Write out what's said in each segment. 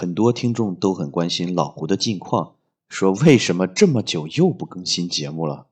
很多听众都很关心老胡的近况，说为什么这么久又不更新节目了？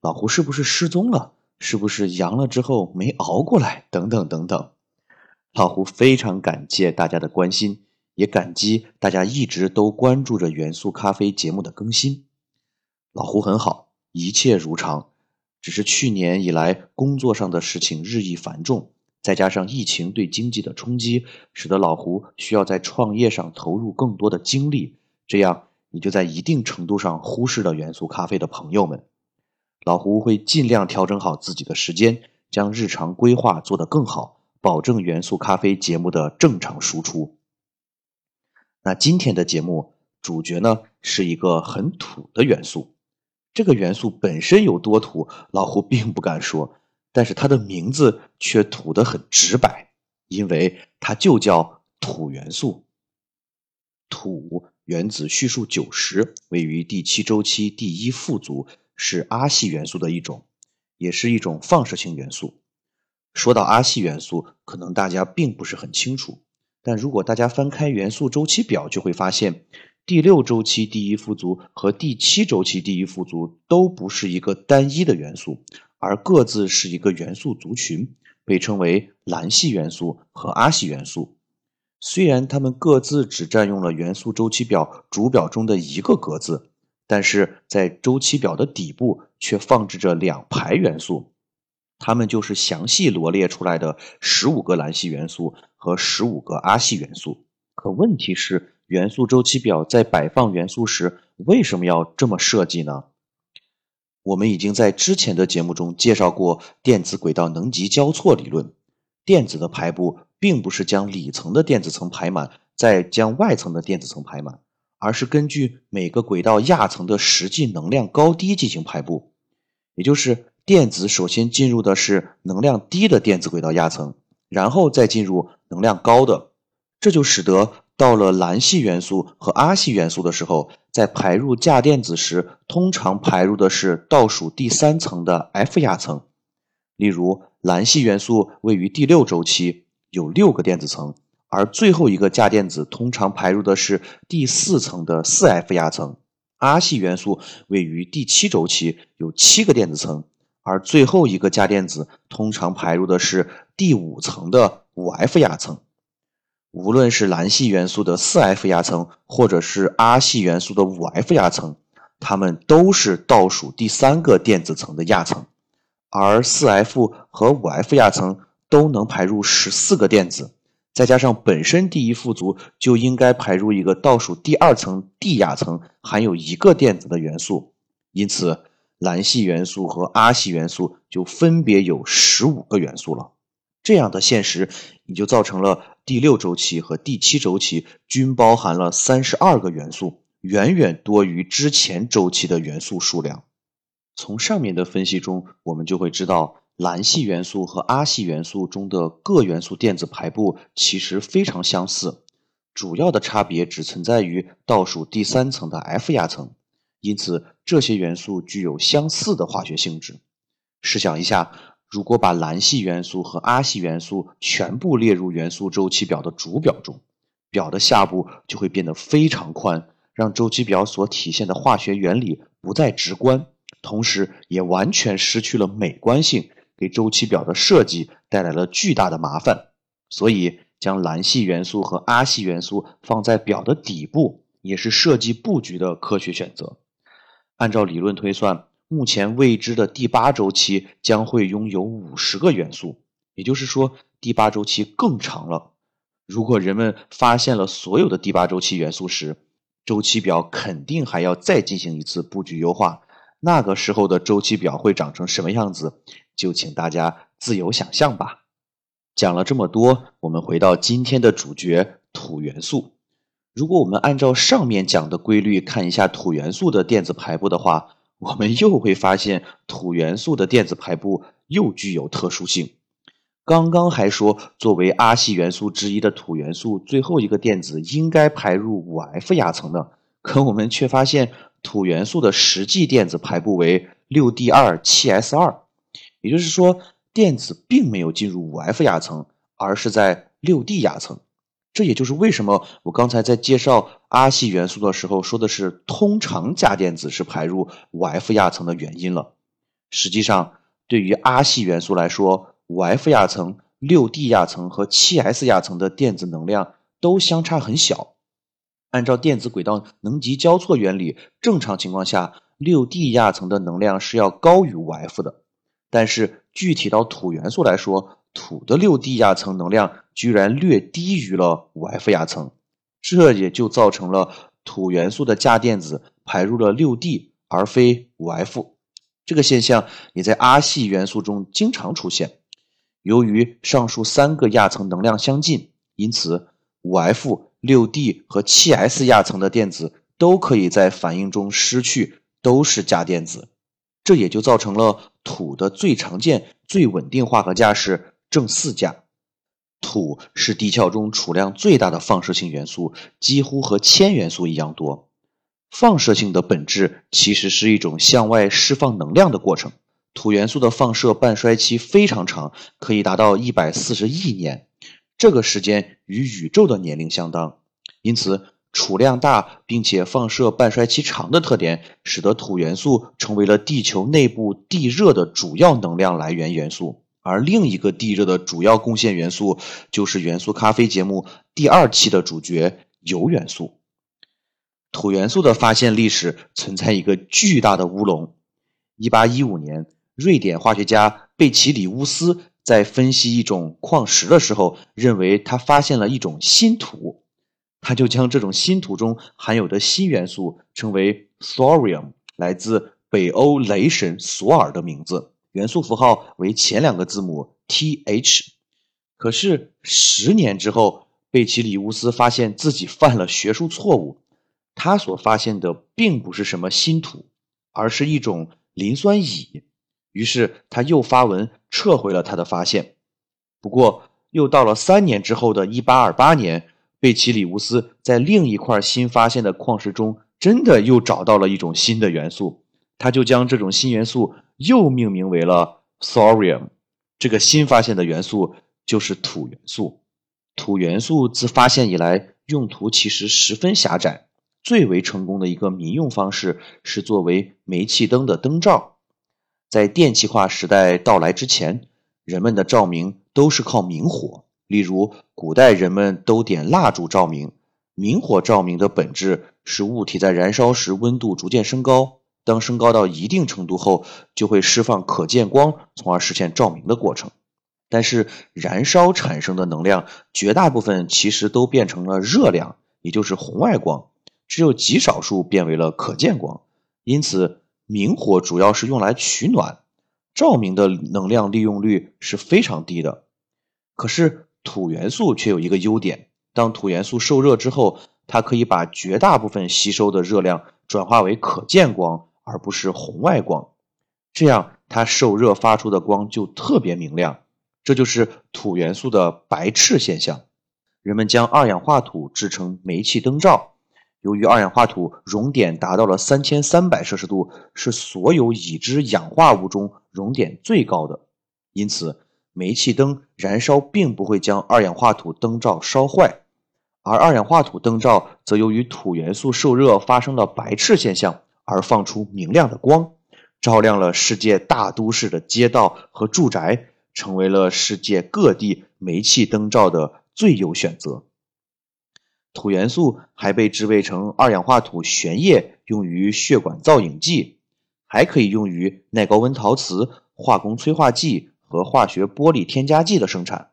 老胡是不是失踪了？是不是阳了之后没熬过来？等等等等。老胡非常感谢大家的关心，也感激大家一直都关注着元素咖啡节目的更新。老胡很好，一切如常。只是去年以来，工作上的事情日益繁重，再加上疫情对经济的冲击，使得老胡需要在创业上投入更多的精力，这样你就在一定程度上忽视了元素咖啡的朋友们。老胡会尽量调整好自己的时间，将日常规划做得更好，保证元素咖啡节目的正常输出。那今天的节目主角呢，是一个很土的元素。这个元素本身有多土，老胡并不敢说，但是它的名字却土得很直白，因为它就叫土元素。土原子序数九十，位于第七周期第一副族，是阿系元素的一种，也是一种放射性元素。说到阿系元素，可能大家并不是很清楚，但如果大家翻开元素周期表，就会发现。第六周期第一副族和第七周期第一副族都不是一个单一的元素，而各自是一个元素族群，被称为蓝系元素和阿系元素。虽然它们各自只占用了元素周期表主表中的一个格子，但是在周期表的底部却放置着两排元素，它们就是详细罗列出来的十五个蓝系元素和十五个阿系元素。可问题是。元素周期表在摆放元素时为什么要这么设计呢？我们已经在之前的节目中介绍过电子轨道能级交错理论。电子的排布并不是将里层的电子层排满，再将外层的电子层排满，而是根据每个轨道亚层的实际能量高低进行排布。也就是电子首先进入的是能量低的电子轨道亚层，然后再进入能量高的，这就使得。到了蓝系元素和阿系元素的时候，在排入价电子时，通常排入的是倒数第三层的 F 亚层。例如，蓝系元素位于第六周期，有六个电子层，而最后一个价电子通常排入的是第四层的四 F 亚层。阿系元素位于第七周期，有七个电子层，而最后一个价电子通常排入的是第五层的五 F 亚层。无论是蓝系元素的四 F 亚层，或者是 R 系元素的五 F 亚层，它们都是倒数第三个电子层的亚层，而四 F 和五 F 亚层都能排入十四个电子，再加上本身第一副族就应该排入一个倒数第二层 D 亚层含有一个电子的元素，因此蓝系元素和 R 系元素就分别有十五个元素了。这样的现实也就造成了第六周期和第七周期均包含了三十二个元素，远远多于之前周期的元素数量。从上面的分析中，我们就会知道，蓝系元素和阿系元素中的各元素电子排布其实非常相似，主要的差别只存在于倒数第三层的 F 亚层，因此这些元素具有相似的化学性质。试想一下。如果把蓝系元素和阿系元素全部列入元素周期表的主表中，表的下部就会变得非常宽，让周期表所体现的化学原理不再直观，同时也完全失去了美观性，给周期表的设计带来了巨大的麻烦。所以，将蓝系元素和阿系元素放在表的底部，也是设计布局的科学选择。按照理论推算。目前未知的第八周期将会拥有五十个元素，也就是说，第八周期更长了。如果人们发现了所有的第八周期元素时，周期表肯定还要再进行一次布局优化。那个时候的周期表会长成什么样子，就请大家自由想象吧。讲了这么多，我们回到今天的主角——土元素。如果我们按照上面讲的规律看一下土元素的电子排布的话，我们又会发现土元素的电子排布又具有特殊性。刚刚还说作为阿系元素之一的土元素最后一个电子应该排入五 F 亚层的，可我们却发现土元素的实际电子排布为六 D 二七 S 二，也就是说电子并没有进入五 F 亚层，而是在六 D 亚层。这也就是为什么我刚才在介绍阿系元素的时候说的是通常价电子是排入五 F 亚层的原因了。实际上，对于阿系元素来说，五 F 亚层、六 D 亚层和七 S 亚层的电子能量都相差很小。按照电子轨道能级交错原理，正常情况下，六 D 亚层的能量是要高于五 F 的。但是具体到土元素来说，土的六 D 亚层能量居然略低于了五 F 亚层，这也就造成了土元素的价电子排入了六 D 而非五 F。这个现象也在阿系元素中经常出现。由于上述三个亚层能量相近，因此五 F、六 D 和七 S 亚层的电子都可以在反应中失去，都是价电子。这也就造成了土的最常见、最稳定化合价是。正四价，土是地壳中储量最大的放射性元素，几乎和铅元素一样多。放射性的本质其实是一种向外释放能量的过程。土元素的放射半衰期非常长，可以达到一百四十亿年，这个时间与宇宙的年龄相当。因此，储量大并且放射半衰期长的特点，使得土元素成为了地球内部地热的主要能量来源元素。而另一个地热的主要贡献元素，就是元素咖啡节目第二期的主角铀元素。土元素的发现历史存在一个巨大的乌龙。一八一五年，瑞典化学家贝奇里乌斯在分析一种矿石的时候，认为他发现了一种新土，他就将这种新土中含有的新元素称为 thorium，来自北欧雷神索尔的名字。元素符号为前两个字母 Th，可是十年之后，贝奇里乌斯发现自己犯了学术错误。他所发现的并不是什么新土，而是一种磷酸乙。于是他又发文撤回了他的发现。不过，又到了三年之后的1828年，贝奇里乌斯在另一块新发现的矿石中，真的又找到了一种新的元素。他就将这种新元素。又命名为了 thorium，这个新发现的元素就是土元素。土元素自发现以来，用途其实十分狭窄。最为成功的一个民用方式是作为煤气灯的灯罩。在电气化时代到来之前，人们的照明都是靠明火。例如，古代人们都点蜡烛照明。明火照明的本质是物体在燃烧时温度逐渐升高。当升高到一定程度后，就会释放可见光，从而实现照明的过程。但是，燃烧产生的能量绝大部分其实都变成了热量，也就是红外光，只有极少数变为了可见光。因此，明火主要是用来取暖，照明的能量利用率是非常低的。可是，土元素却有一个优点：当土元素受热之后，它可以把绝大部分吸收的热量转化为可见光。而不是红外光，这样它受热发出的光就特别明亮，这就是土元素的白炽现象。人们将二氧化土制成煤气灯罩，由于二氧化土熔点达到了三千三百摄氏度，是所有已知氧化物中熔点最高的，因此煤气灯燃烧并不会将二氧化土灯罩烧坏，而二氧化土灯罩则由于土元素受热发生了白炽现象。而放出明亮的光，照亮了世界大都市的街道和住宅，成为了世界各地煤气灯罩的最优选择。土元素还被制备成二氧化土悬液，用于血管造影剂，还可以用于耐高温陶瓷、化工催化剂和化学玻璃添加剂的生产。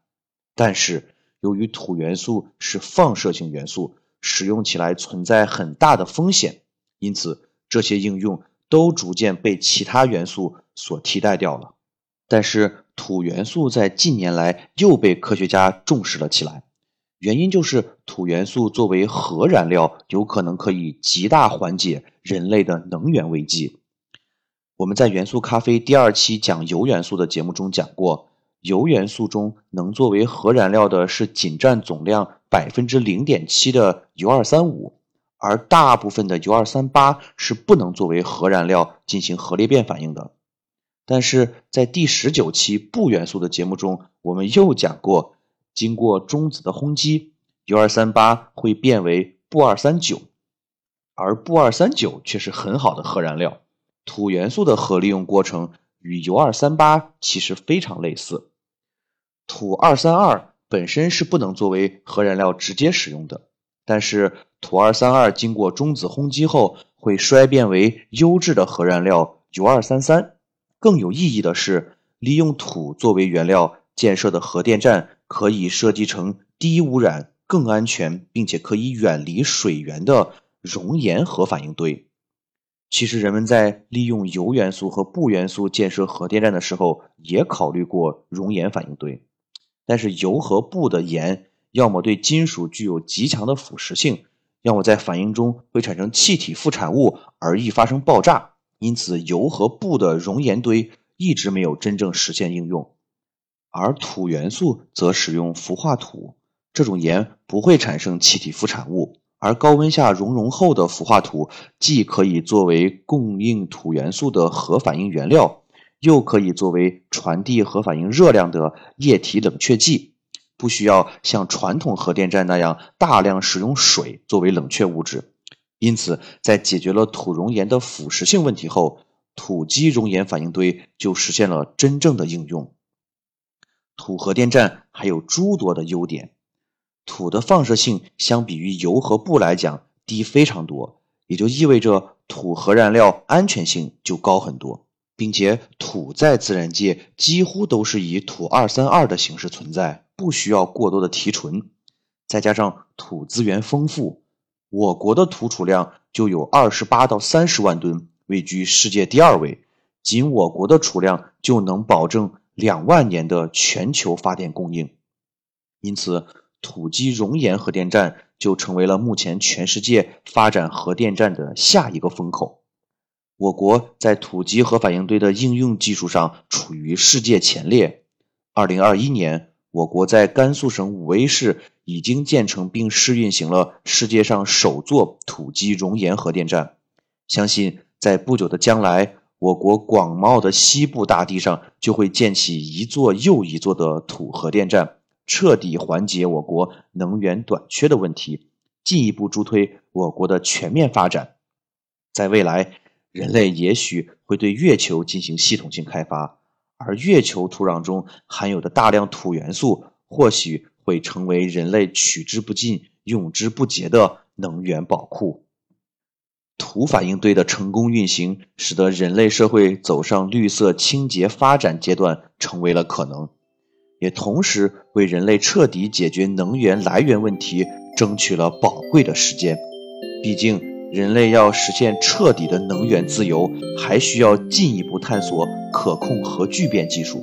但是，由于土元素是放射性元素，使用起来存在很大的风险，因此。这些应用都逐渐被其他元素所替代掉了，但是土元素在近年来又被科学家重视了起来。原因就是土元素作为核燃料，有可能可以极大缓解人类的能源危机。我们在元素咖啡第二期讲铀元素的节目中讲过，铀元素中能作为核燃料的是仅占总量百分之零点七的铀二三五，而大部分的铀二三八是不能作为核燃料进行核裂变反应的。但是在第十九期钚元素的节目中，我们又讲过，经过中子的轰击，铀二三八会变为钚二三九，而钚二三九却是很好的核燃料。土元素的核利用过程与铀二三八其实非常类似。土二三二本身是不能作为核燃料直接使用的，但是土二三二经过中子轰击后，会衰变为优质的核燃料铀二三三。更有意义的是，利用土作为原料建设的核电站，可以设计成低污染、更安全，并且可以远离水源的熔岩核反应堆。其实，人们在利用铀元素和钚元素建设核电站的时候，也考虑过熔岩反应堆。但是，铀和钚的盐要么对金属具有极强的腐蚀性，要么在反应中会产生气体副产物而易发生爆炸。因此，铀和钚的熔岩堆一直没有真正实现应用，而土元素则使用氟化土，这种盐不会产生气体副产物，而高温下熔融后的氟化土既可以作为供应土元素的核反应原料，又可以作为传递核反应热量的液体冷却剂，不需要像传统核电站那样大量使用水作为冷却物质。因此，在解决了土熔岩的腐蚀性问题后，土基熔岩反应堆就实现了真正的应用。土核电站还有诸多的优点，土的放射性相比于铀和钚来讲低非常多，也就意味着土核燃料安全性就高很多，并且土在自然界几乎都是以土二三二的形式存在，不需要过多的提纯，再加上土资源丰富。我国的土储量就有二十八到三十万吨，位居世界第二位。仅我国的储量就能保证两万年的全球发电供应。因此，土基熔岩核电站就成为了目前全世界发展核电站的下一个风口。我国在土基核反应堆的应用技术上处于世界前列。二零二一年。我国在甘肃省武威市已经建成并试运行了世界上首座土基熔岩核电站，相信在不久的将来，我国广袤的西部大地上就会建起一座又一座的土核电站，彻底缓解我国能源短缺的问题，进一步助推我国的全面发展。在未来，人类也许会对月球进行系统性开发。而月球土壤中含有的大量土元素，或许会成为人类取之不尽、用之不竭的能源宝库。土反应堆的成功运行，使得人类社会走上绿色清洁发展阶段成为了可能，也同时为人类彻底解决能源来源问题争取了宝贵的时间。毕竟。人类要实现彻底的能源自由，还需要进一步探索可控核聚变技术，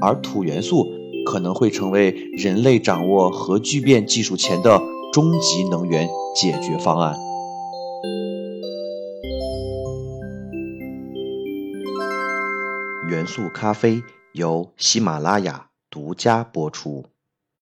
而土元素可能会成为人类掌握核聚变技术前的终极能源解决方案。元素咖啡由喜马拉雅独家播出。